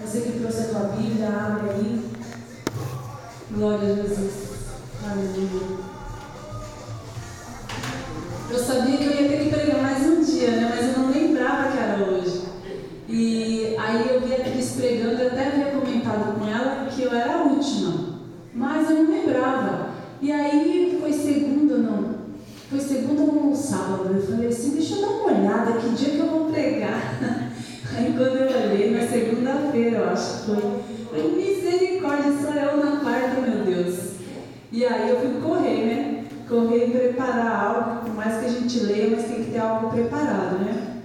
Você que trouxe a tua Bíblia, abre aí. Glória a Jesus. Aleluia. Eu sabia que eu ia ter que pregar mais um dia, né? Mas eu não lembrava que era hoje. E aí eu vi a Cris pregando, eu até havia comentado com ela que eu era a última. Mas eu não lembrava. E aí foi segunda, não. Foi segunda ou sábado. Eu falei assim, deixa eu dar uma olhada, que dia que eu vou pregar. Aí quando eu olhei, na segunda-feira, eu foi. Misericórdia, só eu na quarta, meu Deus. E aí eu fui correr, né? Correr e preparar algo, por mais que a gente leia, mas tem que ter algo preparado, né?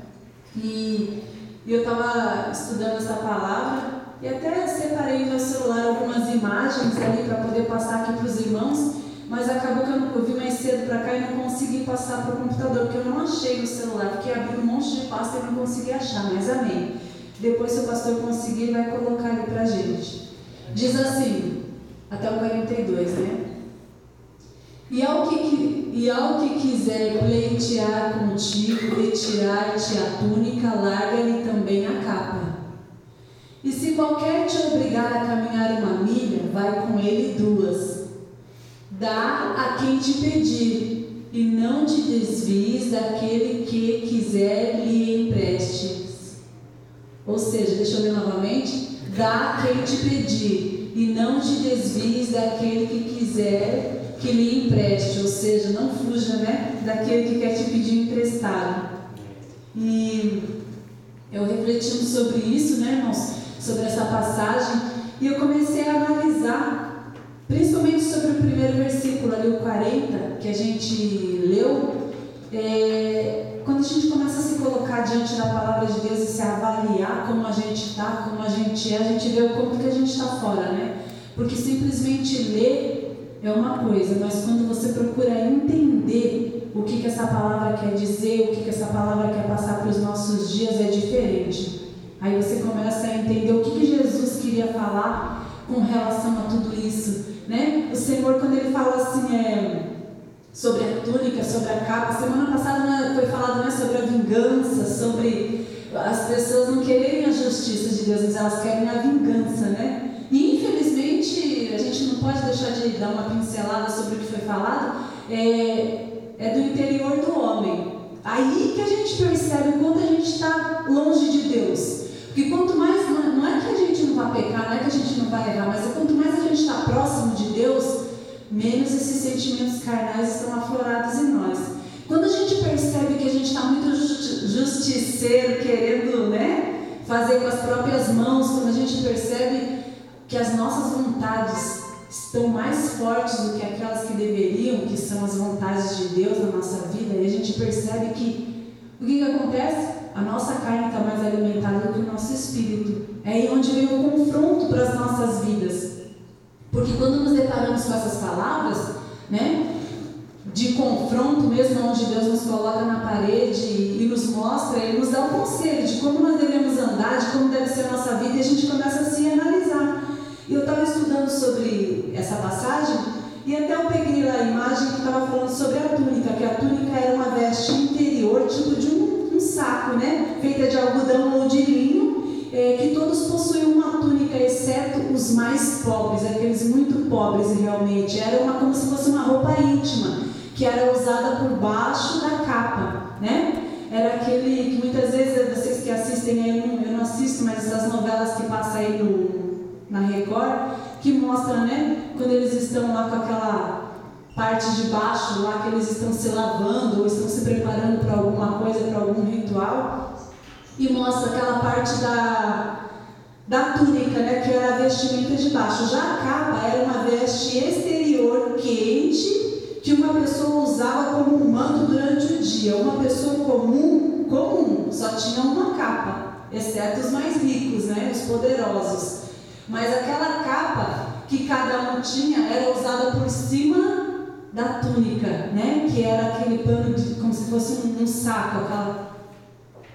E, e eu estava estudando essa palavra e até separei no meu celular algumas imagens ali para poder passar aqui para os irmãos mas acabou que eu, não, eu vi mais cedo para cá e não consegui passar para o computador, porque eu não achei no celular, porque abri um monte de pasta e não consegui achar, mas amém. Depois, se o pastor conseguir, vai colocar ali para gente. Diz assim, até o 42, né? E ao que, e ao que quiser pleitear contigo, retirar-te a túnica, larga-lhe também a capa. E se qualquer te obrigar a caminhar uma milha, vai com ele duas Dá a quem te pedir, e não te desvies daquele que quiser lhe emprestes. Ou seja, deixa eu ler novamente. Dá quem te pedir, e não te desvies daquele que quiser que lhe empreste. Ou seja, não fuja né, daquele que quer te pedir emprestado. E eu refletindo sobre isso, né, irmãos, sobre essa passagem, e eu comecei a analisar Principalmente sobre o primeiro versículo, ali o 40, que a gente leu, é, quando a gente começa a se colocar diante da palavra de Deus e se avaliar como a gente está, como a gente é, a gente vê o quanto que a gente está fora, né? Porque simplesmente ler é uma coisa, mas quando você procura entender o que, que essa palavra quer dizer, o que, que essa palavra quer passar para os nossos dias, é diferente. Aí você começa a entender o que, que Jesus queria falar com relação a tudo isso. Né? O Senhor, quando ele fala assim, é, sobre a túnica, sobre a capa, semana passada né, foi falado né, sobre a vingança, sobre as pessoas não quererem a justiça de Deus, mas elas querem a vingança, né? E infelizmente, a gente não pode deixar de dar uma pincelada sobre o que foi falado, é, é do interior do homem. Aí que a gente percebe quando a gente está longe de Deus. Porque quanto mais, não é que a gente não vai pecar, não é que a gente não vai errar, mas é quanto mais a gente está próximo de Deus, menos esses sentimentos carnais estão aflorados em nós. Quando a gente percebe que a gente está muito justiceiro, querendo né, fazer com as próprias mãos, quando a gente percebe que as nossas vontades estão mais fortes do que aquelas que deveriam, que são as vontades de Deus na nossa vida, e a gente percebe que o que, que acontece? a nossa carne está mais alimentada do que o nosso espírito. É aí onde vem o confronto para as nossas vidas. Porque quando nos deparamos com essas palavras, né, de confronto mesmo, onde Deus nos coloca na parede e nos mostra, Ele nos dá um conselho de como nós devemos andar, de como deve ser a nossa vida, e a gente começa a se analisar. E eu estava estudando sobre essa passagem, e até eu peguei lá a imagem que estava falando sobre a túnica, que a túnica era uma veste interior, tipo de um um saco, né? Feita de algodão ou de linho, é, que todos possuíam uma túnica, exceto os mais pobres, aqueles muito pobres realmente. Era uma, como se fosse uma roupa íntima, que era usada por baixo da capa, né? Era aquele que muitas vezes, vocês que assistem aí, eu não assisto, mas essas novelas que passam aí no, na Record, que mostram, né? Quando eles estão lá com aquela parte de baixo lá que eles estão se lavando ou estão se preparando para alguma coisa, para algum ritual, e mostra aquela parte da, da túnica, né, que era a vestimenta de baixo. Já a capa era uma veste exterior quente que uma pessoa usava como um manto durante o dia. Uma pessoa comum, comum, só tinha uma capa, exceto os mais ricos, né, os poderosos. Mas aquela capa que cada um tinha era usada por cima da túnica, né? Que era aquele pano de, como se fosse um, um saco, aquela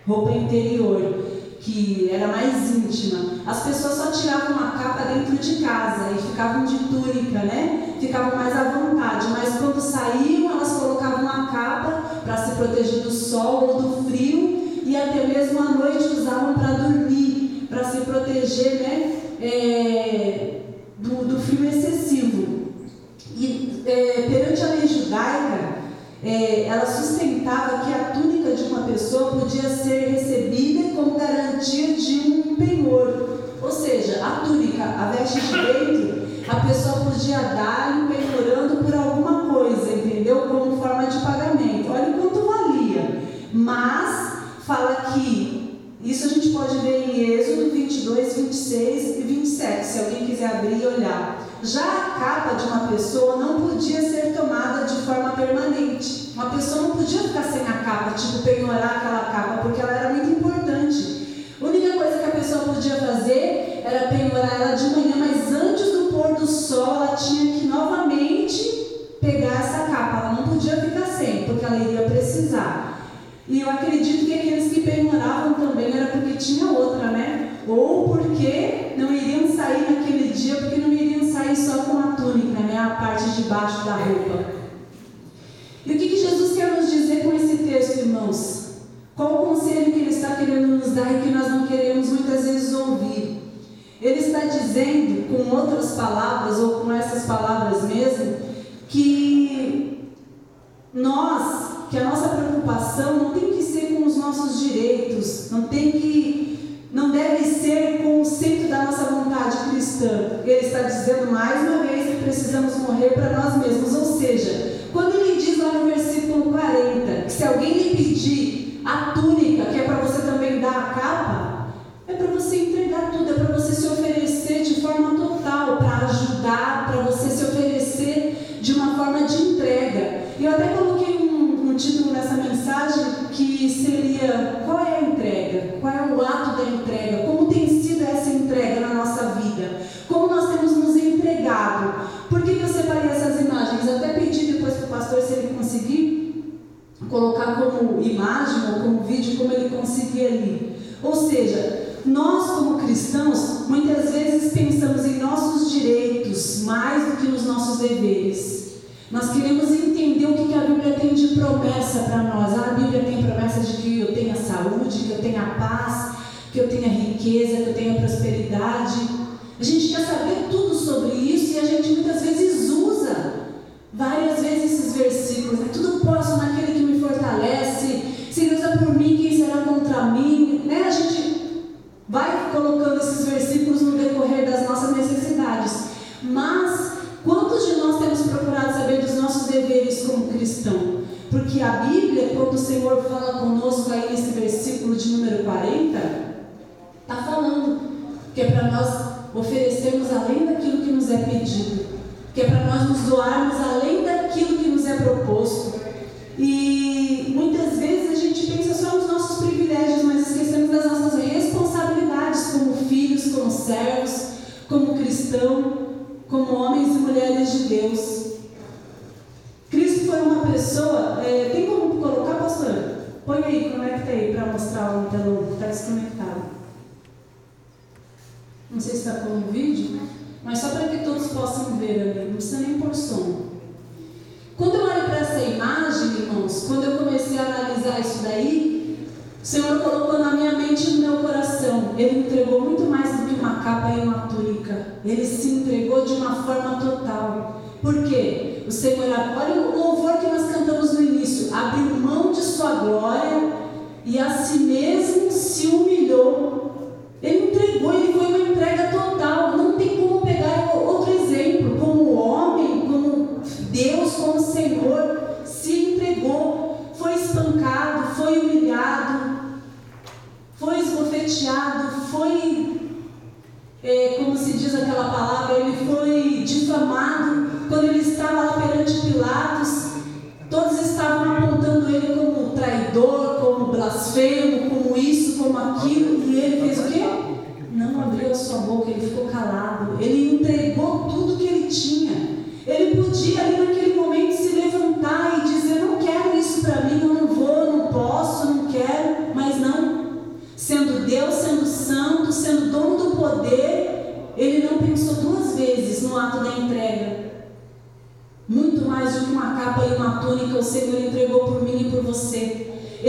roupa interior que era mais íntima. As pessoas só tiravam a capa dentro de casa e ficavam de túnica, né? Ficavam mais à vontade, mas quando saíam, elas colocavam a capa para se proteger do sol ou do frio e até mesmo à noite usavam para dormir para se proteger né, é, do, do frio excessivo. E é, perante a lei judaica, é, ela sustentava que a túnica de uma pessoa podia ser recebida como garantia de um penhor. Ou seja, a túnica, a veste de dentro, a pessoa podia dar penhorando por alguma coisa, entendeu? Como forma de pagamento. Olha o quanto valia. Mas fala que isso a gente pode ver em Êxodo 22, 26 e 27, se alguém quiser abrir e olhar. Já a capa de uma pessoa não podia ser tomada de forma permanente. Uma pessoa não podia ficar sem a capa, tipo penhorar aquela capa, porque ela era muito importante. A única coisa que a pessoa podia fazer era penhorar ela de manhã, mas antes do pôr do sol ela tinha que novamente pegar essa capa. Ela não podia ficar sem, porque ela iria precisar. E eu acredito que aqueles que penhoravam também era porque tinha outra, né? Ou não iriam sair naquele dia, porque não iriam sair só com a túnica, né? A parte de baixo da roupa. E o que, que Jesus quer nos dizer com esse texto, irmãos? Qual o conselho que ele está querendo nos dar e que nós não queremos muitas vezes ouvir? Ele está dizendo, com outras palavras, ou com essas palavras mesmo, que nós, que a nossa preocupação não tem que ser com os nossos direitos, não tem que, não deve ser com o centro da nossa vontade cristã. Ele está dizendo mais uma vez que precisamos morrer para nós mesmos, ou seja, quando ele diz lá no versículo 40 que se alguém lhe pedir a túnica, que é para você também dar a capa, é para você entregar tudo, é para você se oferecer de forma total, para ajudar, para você se oferecer de uma forma de entrega. E eu até coloquei um, um título nessa mensagem que seria qual é a entrega? Qual é o ato da entrega? Como tem sido essa entrega na nossa vida? Como nós temos nos entregado? Por que, que eu separei essas imagens? Até pedi depois para o pastor se ele conseguir colocar como imagem ou como vídeo, como ele conseguir ali. Ou seja, nós como cristãos, muitas vezes pensamos em nossos direitos mais do que nos nossos deveres. Nós queremos entender o que a Bíblia tem de promessa para nós. Ah, a Bíblia tem promessa de que eu tenha saúde, que eu tenha paz, que eu tenha riqueza, que eu tenha prosperidade. A gente quer saber tudo sobre isso e a gente muitas vezes usa várias vezes esses versículos. Né? Tudo posso naquele que me fortalece. Se Deus é por mim, quem será contra mim? Né? A gente vai colocando esses versículos no decorrer das nossas necessidades. Mas Quantos de nós temos procurado saber dos nossos deveres como cristão? Porque a Bíblia, quando o Senhor fala conosco aí nesse versículo de número 40, está falando que é para nós oferecermos além daquilo que nos é pedido, que é para nós nos doarmos além daquilo que nos é proposto. E muitas vezes a gente pensa só nos nossos privilégios, mas esquecemos das nossas responsabilidades como filhos, como servos, como cristão como homens e mulheres de Deus. Cristo foi uma pessoa. É, tem como colocar, pastor? Põe aí, conecta aí para mostrar o telão. Está desconectado. Não sei se está com o vídeo, mas só para que todos possam ver ali. Não precisa nem por som. Quando eu olho para essa imagem, irmãos, quando eu comecei a analisar isso daí, o Senhor colocou na minha mente e no meu coração. Ele entregou muito mais do que uma capa e uma túnica. Ele se entregou de uma forma total. Por quê? O Senhor, olha o louvor que nós cantamos no início. Abriu mão de sua glória e a si mesmo se humilhou.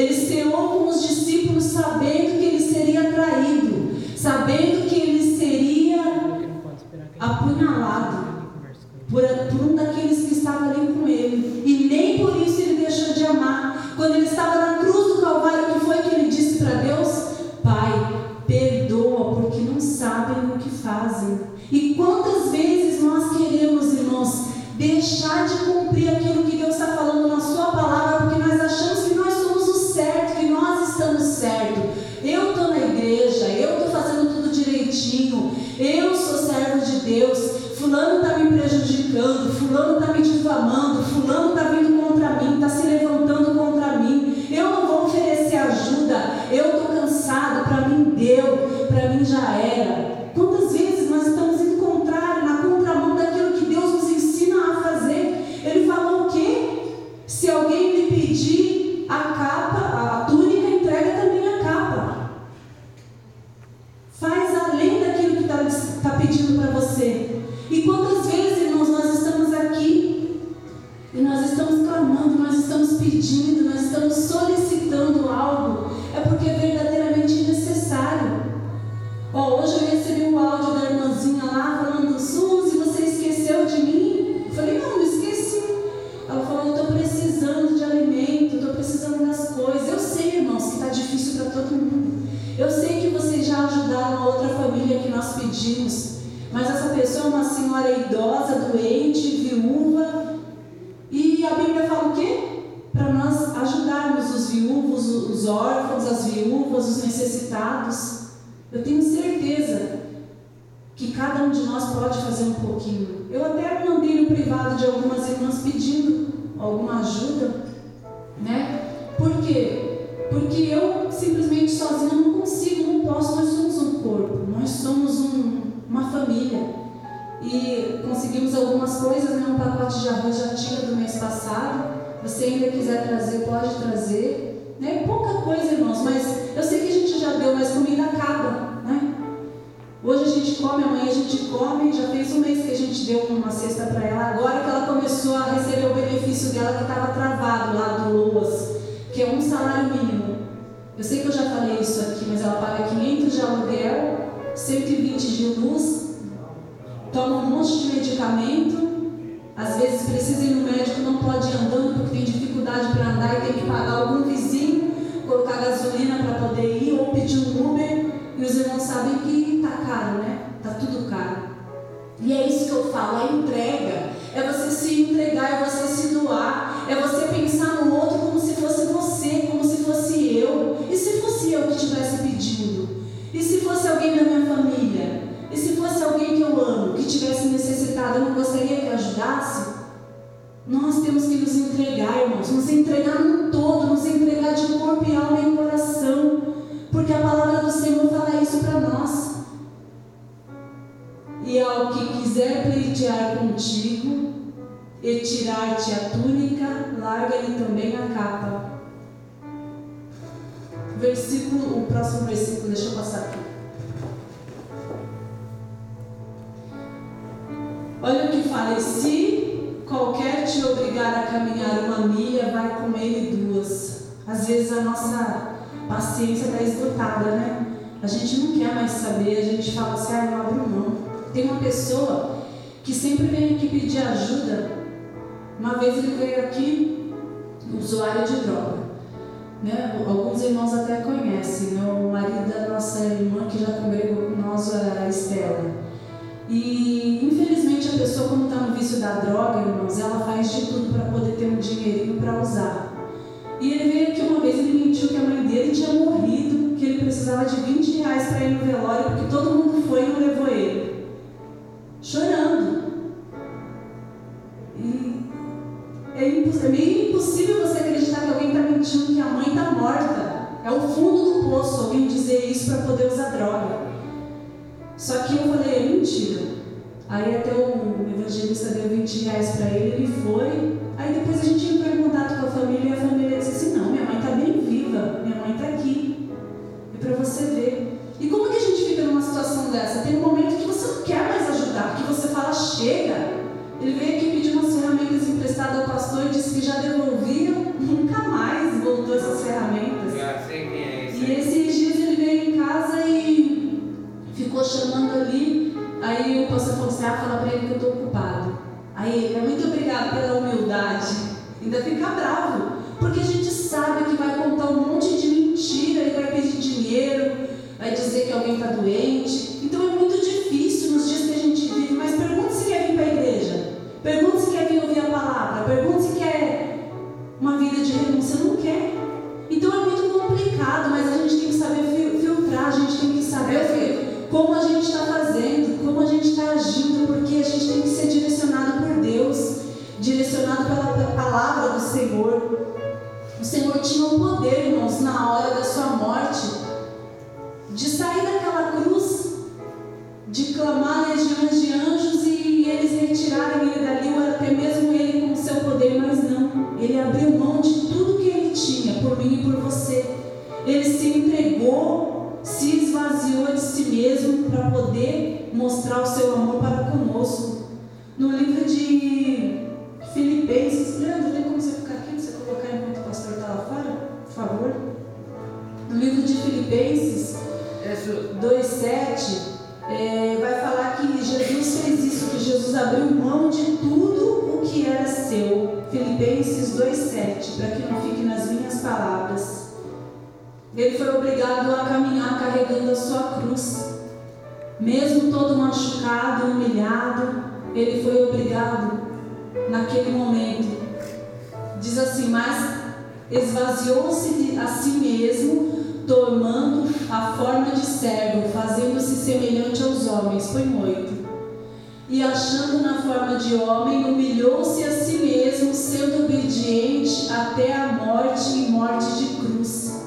Ele ceou com os discípulos sabendo que ele seria traído, sabendo Você ainda quiser trazer, pode trazer. Né? Pouca coisa, irmãos, mas eu sei que a gente já deu, mas comida acaba. Né? Hoje a gente come, amanhã a gente come. Já fez um mês que a gente deu uma cesta para ela. Agora que ela começou a receber o benefício dela que estava travado lá do LOAS, que é um salário mínimo. Eu sei que eu já falei isso aqui, mas ela paga 500 de aluguel, 120 de luz, toma um monte de medicamento. Às vezes precisa ir no médico, não pode ir andando porque tem dificuldade para andar e tem que pagar algum vizinho, colocar gasolina para poder ir ou pedir um Uber. E os irmãos sabem que está caro, né? Está tudo caro. E é isso que eu falo, é entrega. É você se entregar, é você se doar, é você pensar no outro como se fosse você, como se fosse eu. E se fosse eu que estivesse pedindo? E se fosse alguém da minha família? E se fosse alguém que eu amo, que tivesse necessitado, eu não gostaria que ajudasse? Nós temos que nos entregar, irmãos, nos entregar no todo, nos entregar de corpo e alma e coração. Porque a palavra do Senhor fala isso para nós. E ao que quiser pleitear contigo e tirar-te a túnica, larga-lhe também a capa. Versículo, o próximo versículo, deixa eu passar aqui. Qualquer te obrigar a caminhar uma milha, vai com ele duas. Às vezes a nossa paciência está esgotada, né? A gente não quer mais saber, a gente fala assim, ah, não abro mão. Tem uma pessoa que sempre vem aqui pedir ajuda. Uma vez ele veio aqui, usuário de droga. Né? Alguns irmãos até conhecem, né? o marido da nossa irmã que já congregou com nós, a Estela. E infelizmente a pessoa, quando está no vício da droga, irmãos, ela faz de tudo para poder ter um dinheirinho para usar. E ele veio aqui uma vez, ele mentiu que a mãe dele tinha morrido, que ele precisava de 20 reais para ir no velório, porque todo mundo foi e não levou ele. Chorando. E é, é meio impossível você acreditar que alguém está mentindo que a mãe está morta. É o fundo do poço alguém dizer isso para poder usar droga. Só que eu falei, é mentira. Aí até o evangelista deu 20 reais para ele, ele foi. Aí depois a gente entrou em contato com a família e a família disse assim, não, minha mãe está bem viva, minha mãe está aqui. É para você ver. E como que a gente fica numa situação dessa? Tem um momento que você não quer mais ajudar, que você fala, chega. Ele veio aqui pedir umas ferramentas emprestadas ao pastor e disse que já devolvia, nunca mais voltou essas ferramentas. Já sei quem é esse. E esses e ali, aí o pastor falou assim, ah, fala para ele que eu estou ocupado. Aí ele, muito obrigado pela humildade. Ainda fica bravo, porque a gente sabe que vai contar um monte de mentira e vai pedir dinheiro, vai dizer que alguém está doente. Direcionado pela palavra do Senhor. O Senhor tinha o poder, irmãos, na hora da humilhado, ele foi obrigado naquele momento. Diz assim: Mas esvaziou-se a si mesmo, tomando a forma de servo, fazendo-se semelhante aos homens. Foi moito. E achando na forma de homem, humilhou-se a si mesmo, sendo obediente até a morte e morte de cruz.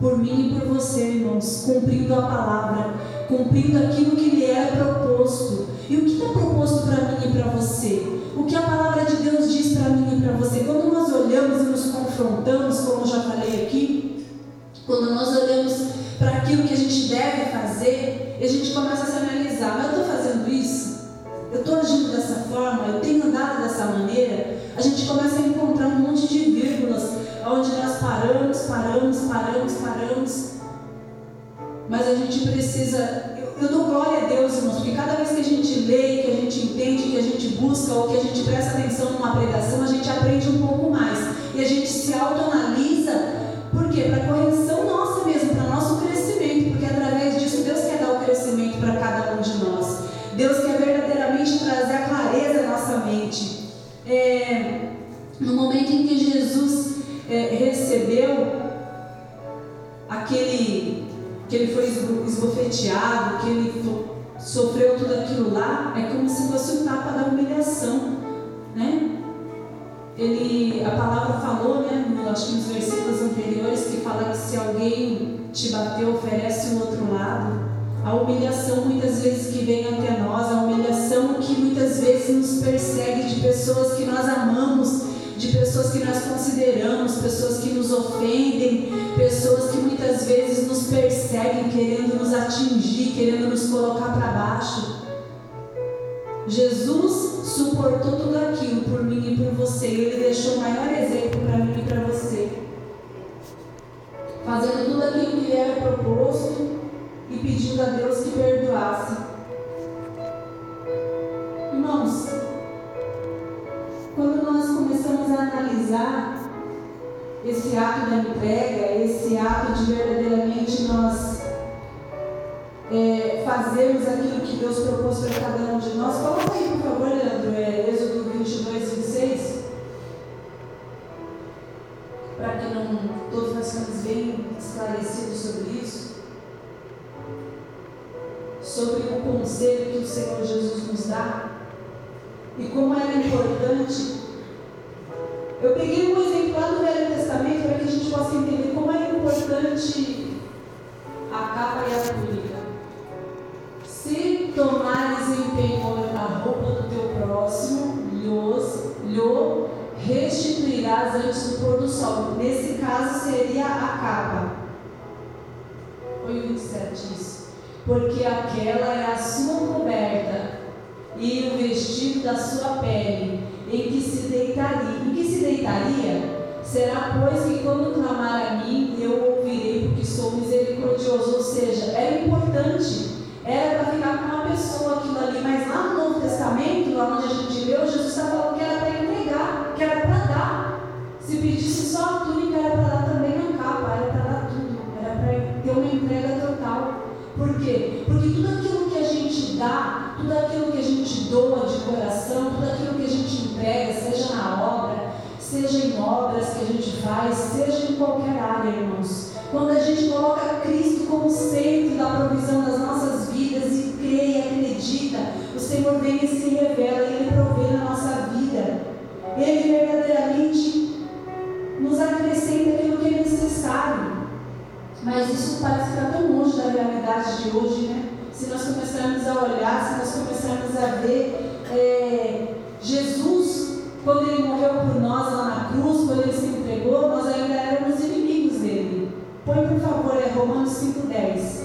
Por mim e por você, irmãos, cumprindo a palavra, cumprindo aquilo que lhe é proposto. E o que está proposto para mim e para você? o que a palavra de Deus diz para mim e para você. Quando nós olhamos e nos confrontamos, como já falei aqui, quando nós olhamos para aquilo que a gente deve fazer, a gente começa a se analisar: mas eu estou fazendo isso? Eu estou agindo dessa forma? Eu tenho andado dessa maneira? A gente começa a encontrar um monte de vírgulas onde nós paramos, paramos, paramos, paramos. Mas a gente precisa eu dou glória a Deus, irmãos, porque cada vez que a gente lê, que a gente entende, que a gente busca ou que a gente presta atenção numa pregação, a gente aprende um pouco mais. E a gente se autoanalisa, por quê? Para correção que ele sofreu tudo aquilo lá, é como se fosse o um tapa da humilhação, né? Ele, a palavra falou, né, acho que nos versículos anteriores, que fala que se alguém te bateu, oferece o outro lado. A humilhação muitas vezes que vem até nós, a humilhação que muitas vezes nos persegue de pessoas que nós amamos, de pessoas que nós consideramos, pessoas que nos ofendem, pessoas que muitas vezes nos perseguem, querendo nos atingir, querendo nos colocar para baixo. Jesus suportou tudo aquilo por mim e por você, e Ele deixou o maior exemplo para mim e para você, fazendo tudo aquilo que lhe era proposto e pedindo a Deus que perdoasse. A analisar esse ato da entrega, esse ato de verdadeiramente nós é, fazermos aquilo que Deus propôs para cada um de nós. Coloca aí, por favor, Leandro, é, Êxodo 22, 26. Para que não todos nós ficamos bem esclarecidos sobre isso. Sobre o conselho que o Senhor Jesus nos dá e como era importante. Eu peguei um exemplo lá do Velho Testamento para que a gente possa entender como era importante a capa e a túnica. Se tomares em penhor a roupa do teu próximo, lhos, lhe restituirás antes do pôr do sol. Nesse caso seria a capa. Foi o 27 isso. Porque aquela é a sua coberta e o vestido da sua pele, em que se. Será, pois, que quando clamar a mim, eu ouvirei, porque sou misericordioso? Ou seja, era importante, era para ficar com uma pessoa aquilo ali, mas lá no Novo Testamento, lá onde a gente leu, Jesus está falando que era para faz, seja em qualquer área, irmãos. Quando a gente coloca Cristo como centro da provisão das nossas vidas e crê e acredita, o Senhor vem e se revela e Ele provê na nossa vida. Ele verdadeiramente nos acrescenta aquilo que é necessário. Mas isso parece ficar tão longe da realidade de hoje, né? Se nós começarmos a olhar, se nós começarmos a ver é, Jesus, quando ele morreu por nós lá na cruz, quando ele se entregou, nós ainda éramos inimigos dele. Põe por favor, é Romanos 5,10.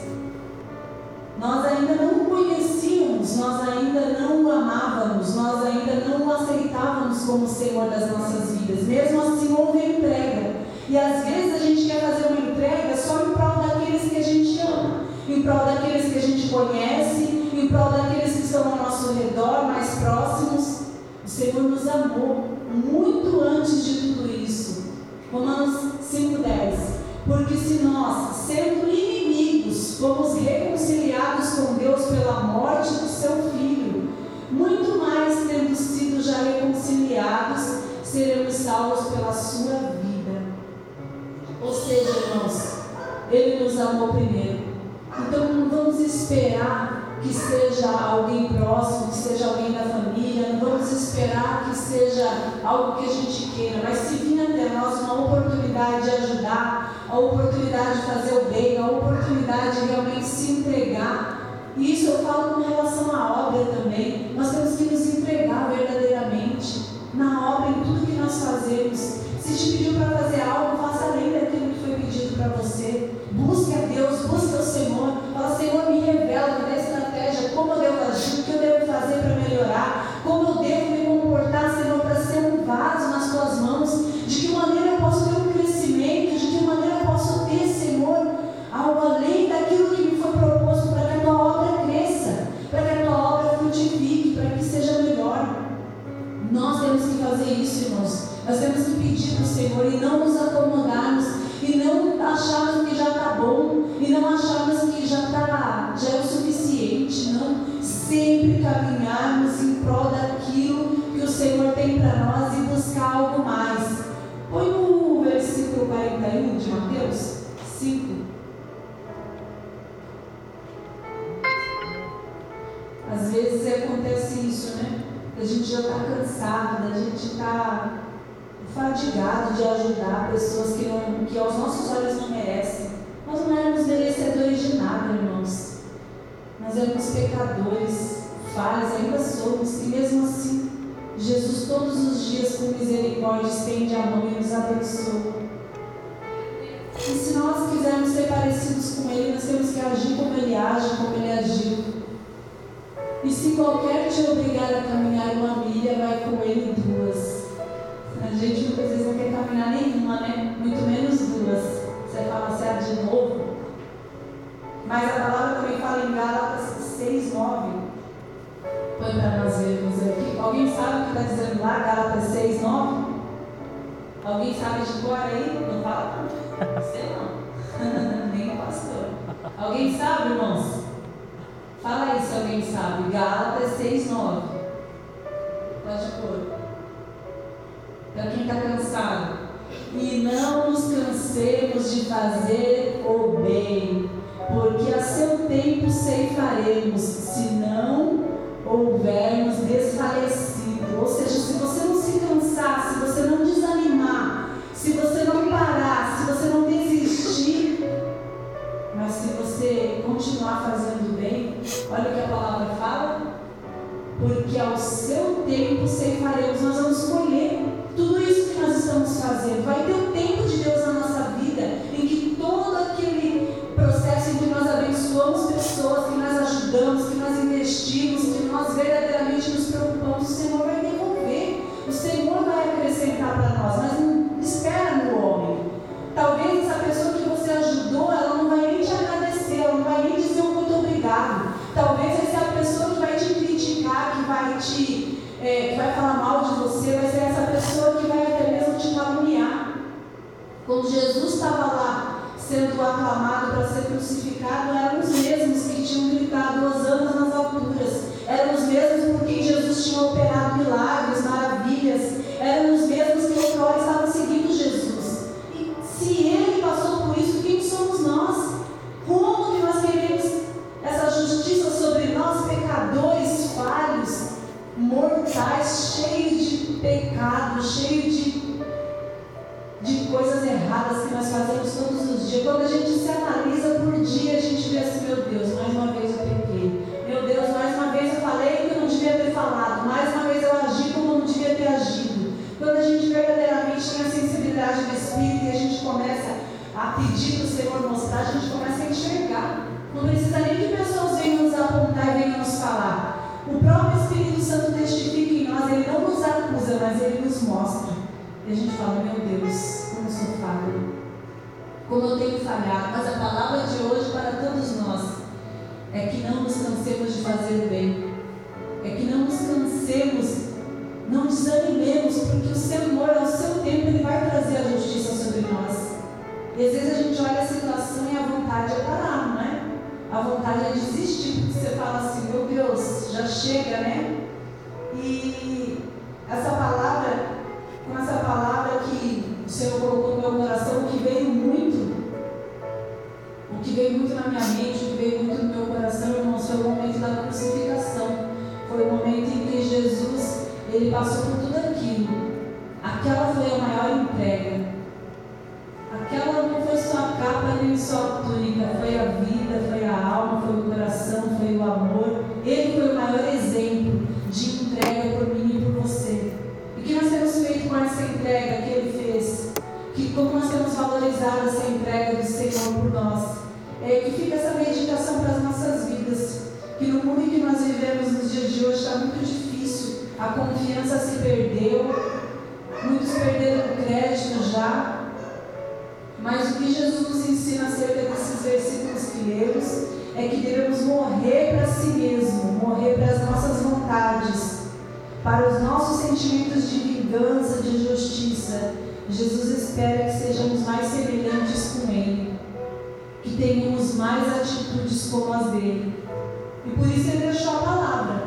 Nós ainda não o conhecíamos, nós ainda não o amávamos, nós ainda não o aceitávamos como Senhor das nossas vidas. Mesmo assim, houve entrega. E às vezes a gente quer fazer uma entrega só em prol daqueles que a gente ama, em prol daqueles que a gente conhece, em prol daqueles que estão ao nosso redor, mais próximos. O Senhor nos amou muito antes de tudo isso. Romanos 5,10. Porque se nós, sendo inimigos, fomos reconciliados com Deus pela morte do seu Filho, muito mais tendo sido já reconciliados, seremos salvos pela sua vida. Ou seja, irmãos, Ele nos amou primeiro. Então não vamos esperar que seja alguém próximo, que seja alguém da família, vamos esperar que seja algo que a gente queira, mas se vir até nós uma oportunidade de ajudar, a oportunidade de fazer o bem, a oportunidade de realmente se entregar. E isso eu falo com relação à obra também. Nós temos que nos entregar verdadeiramente na obra, em tudo que nós fazemos. Se te pediu para fazer algo, faça além daquilo que foi pedido para você. Pessoas que, aos nossos olhos não merecem. Nós não éramos merecedores de nada, irmãos. Nós éramos pecadores, falhos, ainda somos, e mesmo assim, Jesus todos os dias com misericórdia estende a mão e nos abençoa. E se nós quisermos ser parecidos com Ele, nós temos que agir como Ele age, como Ele agiu. E se qualquer te obrigar a caminhar uma milha, vai com Ele duas. A gente não quer caminhar nenhuma, né? Muito menos duas. Você fala assim, ah, de novo. Mas a palavra também fala em Gálatas 6, 9. Põe para nós vermos aqui. Alguém sabe o que está dizendo lá, Gálatas 6, 9? Alguém sabe de cor aí? Não fala não. Sei não. Nem o pastor. Alguém sabe, irmãos? Fala aí se alguém sabe. Gálatas 6, 9. Pode pôr para quem está cansado. E não nos cansemos de fazer o bem, porque a seu tempo ceifaremos, se não houvermos vontade é porque você fala assim, meu Deus, já chega, né? E essa palavra, com essa palavra que o Senhor colocou no meu coração, o que veio muito, o que veio muito na minha mente, o que veio muito no meu coração, irmãos, foi o momento da crucificação. Foi o momento em que Jesus, ele passou por tudo aquilo. Aquela foi a maior entrega. Aquela não foi só a capa nem só a túnica, foi a vida, foi a alma, foi o coração, foi o amor. Ele foi o maior exemplo de entrega por mim e por você. E que nós temos feito com essa entrega que ele fez? Que como nós temos valorizado essa entrega do Senhor por nós? É que fica essa meditação para as nossas vidas. Que no mundo em que nós vivemos nos dias de hoje está muito difícil. A confiança se perdeu. Muitos perderam o crédito já. Mas o que Jesus nos ensina acerca desses versículos lemos é que devemos morrer para si mesmo, morrer para as nossas vontades, para os nossos sentimentos de vingança, de justiça. Jesus espera que sejamos mais semelhantes com Ele, que tenhamos mais atitudes como as dele. E por isso Ele deixou a palavra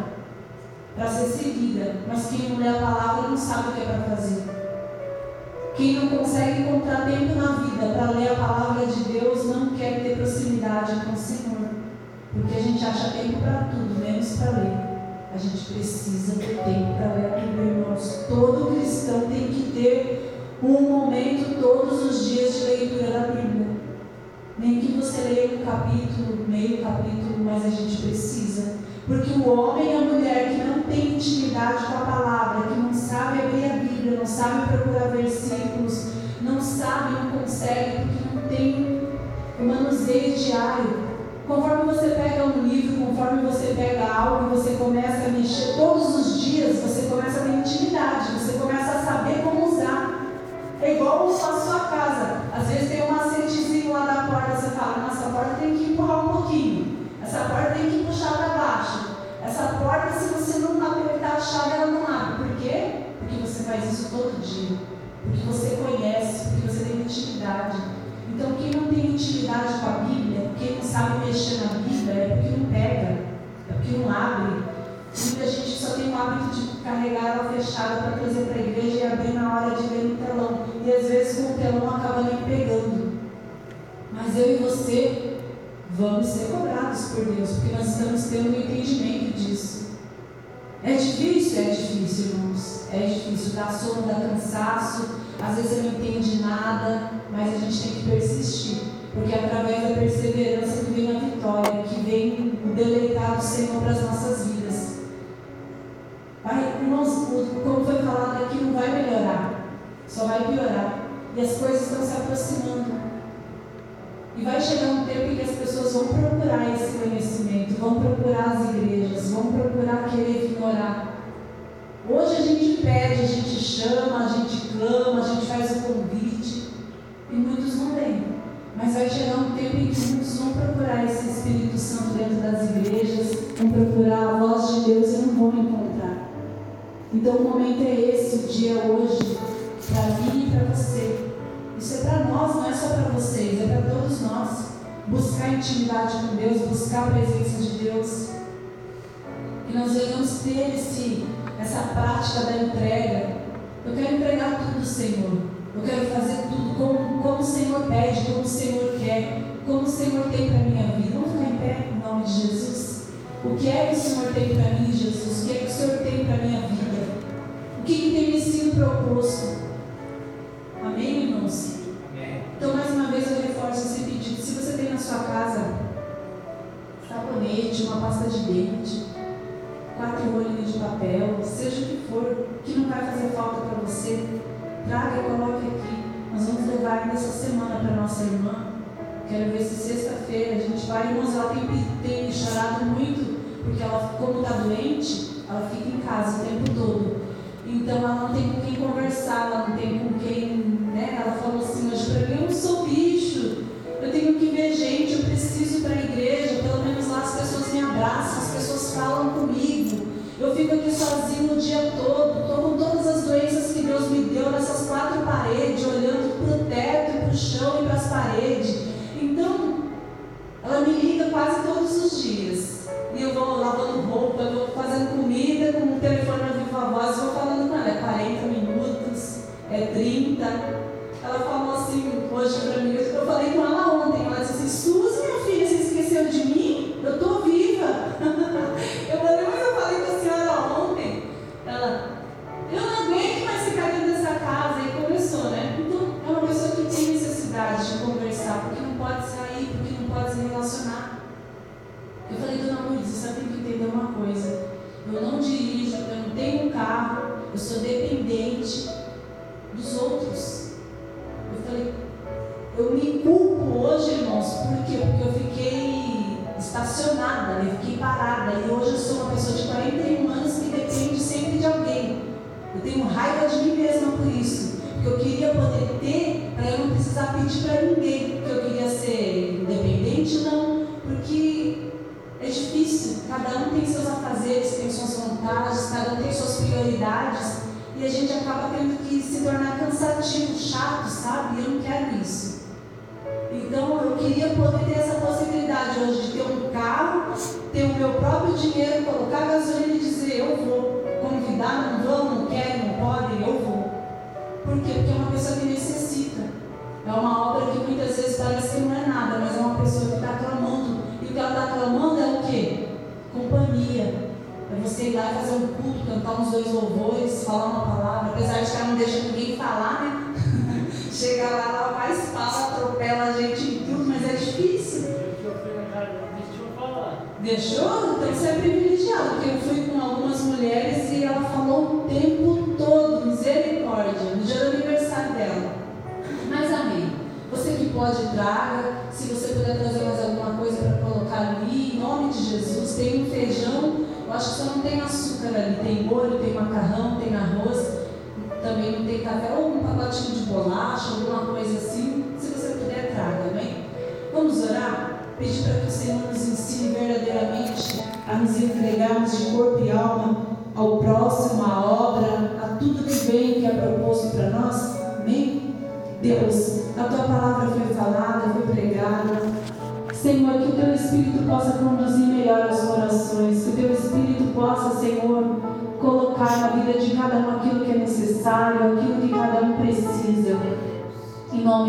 para ser seguida, mas quem não lê a palavra não sabe o que é para fazer. Quem não consegue encontrar tempo na vida para ler a palavra de Deus não quer ter proximidade com o Senhor. Porque a gente acha tempo para tudo, menos para ler. A gente precisa ter tempo para ler a Bíblia, irmãos. Todo cristão tem que ter um momento todos os dias de leitura da Bíblia. Nem que você leia um capítulo, meio capítulo, mas a gente precisa. Porque o homem e a mulher que não tem intimidade com a palavra, que não sabe abrir a Bíblia, não sabe procurar versículos, não sabe, não consegue, porque não tem o manuseio diário. Conforme você pega um livro, conforme você pega algo, você começa a mexer todos os dias, você começa a ter intimidade, você começa a saber como usar. É igual a sua casa. Às vezes tem e muitos não vêm. Mas vai chegar um tempo em que muitos vão procurar esse Espírito Santo dentro das igrejas, vão procurar a voz de Deus e não vão encontrar. Então o momento é esse, o dia hoje, para mim e para você. Isso é para nós, não é só para vocês, é para todos nós. Buscar intimidade com Deus, buscar a presença de Deus. Que nós venhamos ter esse, essa prática da entrega. Eu quero entregar tudo, Senhor. Eu quero fazer tudo como, como o Senhor pede, como o Senhor quer, como o Senhor tem para a minha vida. Vamos ficar em pé em nome de Jesus. O que é que o Senhor tem para mim, Jesus? O que é que o Senhor tem para a minha vida? O que, que tem me proposto. Amém, irmãos? Então, mais uma vez, eu reforço esse pedido. Se você tem na sua casa sabonete, uma pasta de dente, quatro rolinhos de papel, seja o que for, que não vai fazer falta para você, traga semana para nossa irmã. Quero ver se sexta-feira a gente vai. Irmãos, ela tem, tem chorado muito, porque ela, como está doente, ela fica em casa o tempo todo. Então ela não tem com quem conversar, ela não tem com quem. Né? Ela falou assim, mas para mim eu não sou bicho. Eu tenho que ver gente, eu preciso ir para a igreja, pelo menos lá as pessoas me abraçam, as pessoas falam comigo. Eu fico aqui sozinho o dia todo, estou com todas as doenças que Deus me deu nessas quatro paredes, olhando para o teto, para o chão e para as paredes. Então, ela me liga quase todos os dias. E eu vou lavando roupa, eu vou fazendo comida, com o telefone na viva voz, vou falando com ela. É 40 minutos, é 30. Ela falou assim eu sou dependente dos outros. Eu falei, eu me culpo hoje, irmãos, por quê? Porque eu fiquei estacionada, eu fiquei parada. E hoje eu sou uma pessoa de 41 anos que depende sempre de alguém. Eu tenho raiva de mim mesma por isso. Porque eu queria poder ter para eu não precisar pedir para ninguém. Porque eu queria ser independente, não. Porque difícil. Cada um tem seus afazeres, tem suas vontades, cada um tem suas prioridades. E a gente acaba tendo que se tornar cansativo, chato, sabe? E eu não quero isso. Então eu queria poder ter essa possibilidade hoje de ter um carro, ter o meu próprio dinheiro, colocar gasolina e dizer eu vou. Convidar, não vão, não querem, não podem, eu vou. Por quê? Porque é uma pessoa que necessita. É uma obra que muitas vezes parece que não é nada, mas é uma pessoa que está clamando. E o que ela está clamando é o quê? Companhia. É você ir lá e fazer um culto, cantar uns dois louvores, falar uma palavra, apesar de que ela não deixa ninguém falar, né? Chega lá, ela mais fala, atropela a gente em tudo, mas é difícil. Deixou? Então você é privilegiado, porque eu fui tem açúcar ali. Tem molho, tem macarrão, tem arroz também não tem café, ou um pacotinho de bolacha, alguma coisa assim, se você puder, traga, amém? Vamos orar? Pedir para que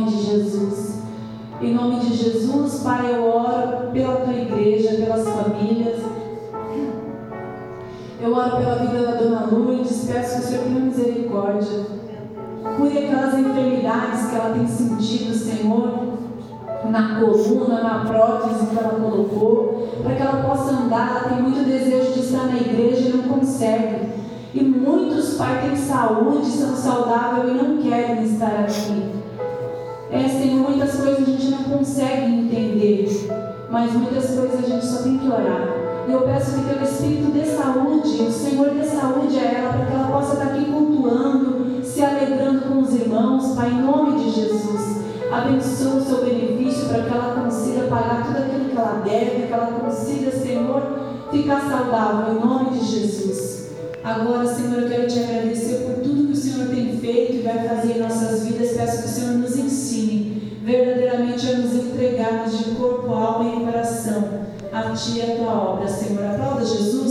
de Jesus. Em nome de Jesus, Pai, eu oro pela tua igreja, pelas famílias. Eu oro pela vida da dona Lourdes, peço que o Senhor tenha misericórdia. Cure aquelas enfermidades que ela tem sentido, Senhor, na coluna, na prótese que ela colocou, para que ela possa andar. Ela tem muito desejo de estar na igreja e não consegue. E muitos, Pai, têm saúde, são saudáveis e não querem estar aqui. É, Senhor, muitas coisas a gente não consegue entender, mas muitas coisas a gente só tem que orar. E eu peço que teu Espírito dê saúde, o Senhor dê saúde a ela, para que ela possa estar aqui cultuando, se alegrando com os irmãos, Pai, em nome de Jesus. Abençoa o seu benefício para que ela consiga pagar tudo aquilo que ela deve, que ela consiga, Senhor, ficar saudável, em nome de Jesus. Agora, Senhor, eu quero te agradecer por tudo que o Senhor tem feito e vai fazer em nossas vidas. Peço que o Senhor nos verdadeiramente a nos entregarmos de corpo, alma e coração a Ti e a Tua obra, Senhor. Aplauda Jesus.